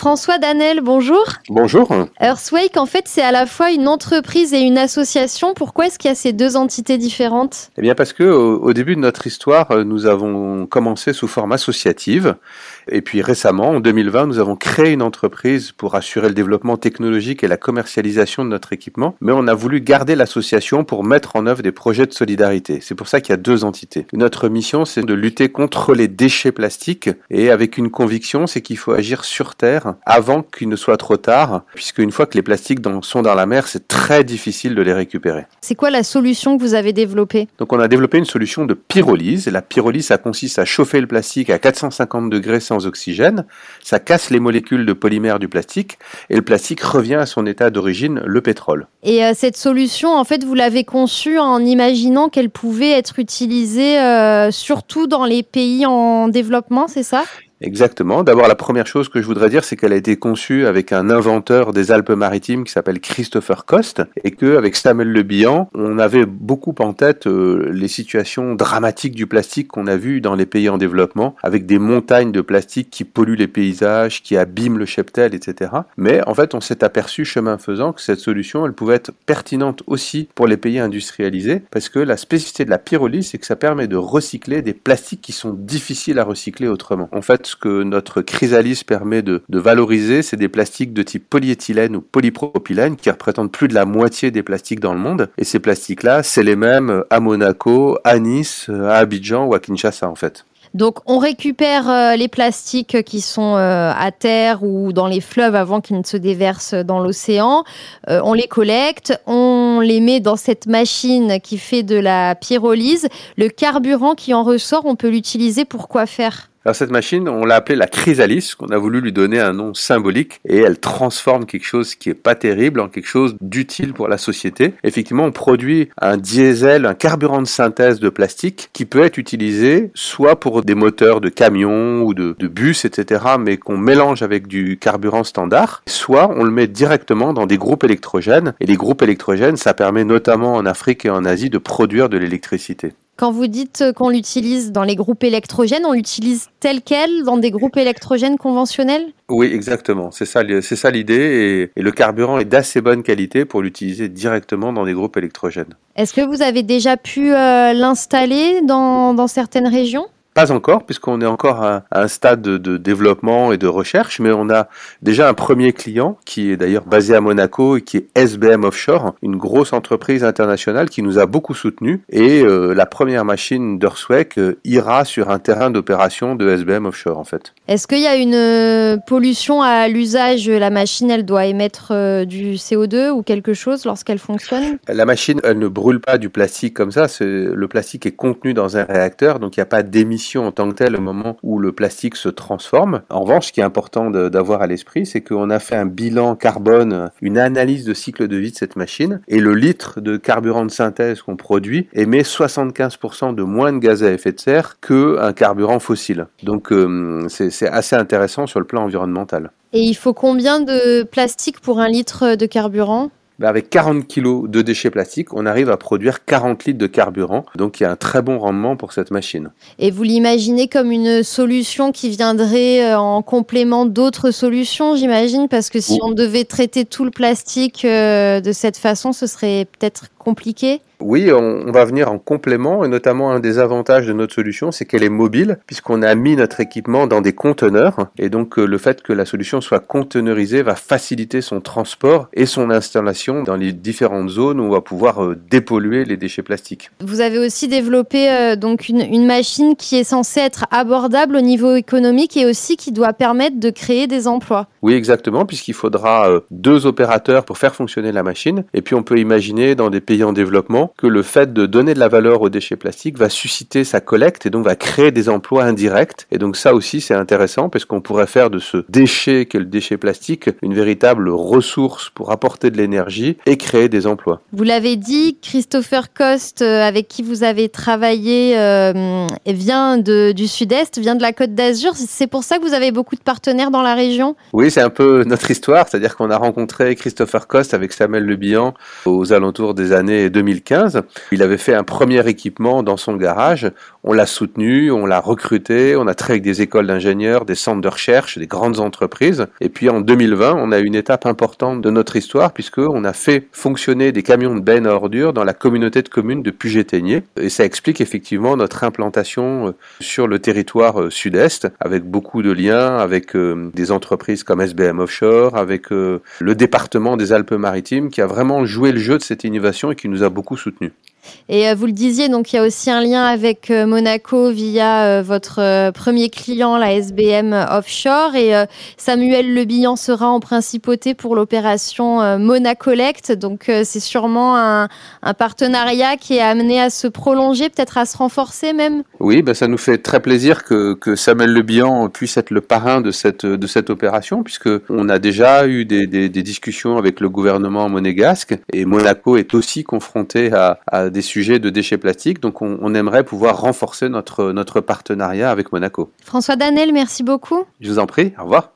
François Danel, bonjour. Bonjour. Earthwake, en fait, c'est à la fois une entreprise et une association. Pourquoi est-ce qu'il y a ces deux entités différentes? Eh bien, parce que au, début de notre histoire, euh, nous avons commencé sous forme associative. Et puis récemment, en 2020, nous avons créé une entreprise pour assurer le développement technologique et la commercialisation de notre équipement. Mais on a voulu garder l'association pour mettre en œuvre des projets de solidarité. C'est pour ça qu'il y a deux entités. Notre mission, c'est de lutter contre les déchets plastiques. Et avec une conviction, c'est qu'il faut agir sur Terre avant qu'il ne soit trop tard, puisque une fois que les plastiques sont dans la mer, c'est très difficile de les récupérer. C'est quoi la solution que vous avez développée? Donc on a développé une solution de pyrolyse. La pyrolyse, ça consiste à chauffer le plastique à 450 degrés sans oxygène. Ça casse les molécules de polymère du plastique et le plastique revient à son état d'origine, le pétrole. Et euh, cette solution, en fait, vous l'avez conçue en imaginant qu'elle pouvait être utilisée euh, surtout dans les pays en développement, c'est ça? Exactement. D'abord, la première chose que je voudrais dire, c'est qu'elle a été conçue avec un inventeur des Alpes-Maritimes qui s'appelle Christopher Cost, et que avec Samuel Le Bihan, on avait beaucoup en tête euh, les situations dramatiques du plastique qu'on a vues dans les pays en développement, avec des montagnes de plastique qui polluent les paysages, qui abîment le cheptel, etc. Mais en fait, on s'est aperçu chemin faisant que cette solution, elle pouvait être pertinente aussi pour les pays industrialisés, parce que la spécificité de la pyrolyse, c'est que ça permet de recycler des plastiques qui sont difficiles à recycler autrement. En fait, ce que notre chrysalis permet de, valoriser, c'est des plastiques de type polyéthylène ou polypropylène qui représentent plus de la moitié des plastiques dans le monde. Et ces plastiques-là, c'est les mêmes à Monaco, à Nice, à Abidjan ou à Kinshasa en fait. Donc on récupère euh, les plastiques qui sont euh, à terre ou dans les fleuves avant qu'ils ne se déversent dans l'océan. Euh, on les collecte, on les met dans cette machine qui fait de la pyrolyse. Le carburant qui en ressort, on peut l'utiliser pour quoi faire? Alors cette machine, on l'a appelée la chrysalis, qu'on a voulu lui donner un nom symbolique, et elle transforme quelque chose qui est pas terrible en quelque chose d'utile pour la société. Effectivement, on produit un diesel, un carburant de synthèse de plastique qui peut être utilisé soit pour des moteurs de camions ou de, de bus, etc., mais qu'on mélange avec du carburant standard, soit on le met directement dans des groupes électrogènes, et les groupes électrogènes, ça permet notamment en Afrique et en Asie de produire de l'électricité. Quand vous dites qu'on l'utilise dans les groupes électrogènes, on l'utilise tel quel dans des groupes électrogènes conventionnels? Oui, exactement. C'est ça, c'est ça l'idée. Et, le carburant est d'assez bonne qualité pour l'utiliser directement dans des groupes électrogènes. Est-ce que vous avez déjà pu euh, l'installer dans certaines régions? Pas encore, puisqu'on est encore à, un stade de, développement et de recherche, mais on a déjà un premier client qui est d'ailleurs basé à Monaco et qui est SBM Offshore, une grosse entreprise internationale qui nous a beaucoup soutenus. Et euh, la première machine d'Earthwake euh, ira sur un terrain d'opération de SBM Offshore en fait. Est-ce qu'il y a une euh, pollution à l'usage La machine, elle doit émettre du CO2 ou quelque chose lorsqu'elle fonctionne? La machine, elle ne brûle pas du plastique comme ça. Le plastique est contenu dans un réacteur, donc il n'y a pas d'émission en tant que telle au moment où le plastique se transforme. En revanche, ce qui est important d'avoir à l'esprit, c'est qu'on a fait un bilan carbone, une analyse de cycle de vie de cette machine, et le litre de carburant de synthèse qu'on produit émet 75% de moins de gaz à effet de serre qu'un carburant fossile. Donc euh, c'est assez intéressant sur le plan environnemental. Et il faut combien de plastique pour un litre de carburant? Avec 40 kg de déchets plastiques, on arrive à produire 40 litres de carburant. Donc il y a un très bon rendement pour cette machine. Et vous l'imaginez comme une solution qui viendrait euh, en complément d'autres solutions, j'imagine, parce que si on devait traiter tout le plastique euh, de cette façon, ce serait peut-être compliqué? Oui, on, va venir en complément et notamment un des avantages de notre solution, c'est qu'elle est mobile puisqu'on a mis notre équipement dans des conteneurs et donc euh, le fait que la solution soit conteneurisée va faciliter son transport et son installation dans les différentes zones où on va pouvoir euh, dépolluer les déchets plastiques. Vous avez aussi développé euh, donc une, une machine qui est censée être abordable au niveau économique et aussi qui doit permettre de créer des emplois. Oui, exactement, puisqu'il faudra deux opérateurs pour faire fonctionner la machine et puis on peut imaginer dans des pays en développement que le fait de donner de la valeur aux déchets plastiques va susciter sa collecte et donc va créer des emplois indirects. Et donc ça aussi c'est intéressant parce qu'on pourrait faire de ce déchet qu'est le déchet plastique une véritable ressource pour apporter de l'énergie et créer des emplois. Vous l'avez dit, Christopher Cost, euh, avec qui vous avez travaillé, euh, vient de, du Sud-Est, vient de la Côte d'Azur. C'est pour ça que vous avez beaucoup de partenaires dans la région? Oui, c'est un peu notre histoire, c'est-à-dire qu'on a rencontré Christopher Cost avec Samuel Le Bihan aux alentours des années 2015 2015. Il avait fait un premier équipement dans son garage. On l'a soutenu, on l'a recruté, on a travaillé avec des écoles d'ingénieurs, des centres de recherche, des grandes entreprises. Et puis en 2020, on a une étape importante de notre histoire puisque on a fait fonctionner des camions de benne à ordures dans la communauté de communes de Puget-Ténier. Et ça explique effectivement notre implantation euh, sur le territoire euh, sud-est avec beaucoup de liens avec euh, des entreprises comme SBM Offshore, avec le département des Alpes-Maritimes qui a vraiment joué le jeu de cette innovation et qui nous a beaucoup soutenus. Et euh, vous le disiez, donc il y a aussi un lien avec euh, Monaco via euh, votre premier client, la SBM Offshore. Et Samuel Le Bihan sera en principauté pour l'opération Monacolect. Donc c'est sûrement un, partenariat qui est amené à se prolonger, peut-être à se renforcer même. Oui, ben ça nous fait très plaisir que, Samuel Le Bihan puisse être le parrain de cette, de cette opération, puisque on a déjà eu des, discussions avec le gouvernement monégasque et Monaco est aussi confronté à des sujets de déchets plastiques. Donc on, aimerait pouvoir renforcer notre, notre partenariat avec Monaco. François Danel, merci beaucoup. Je vous en prie, au revoir.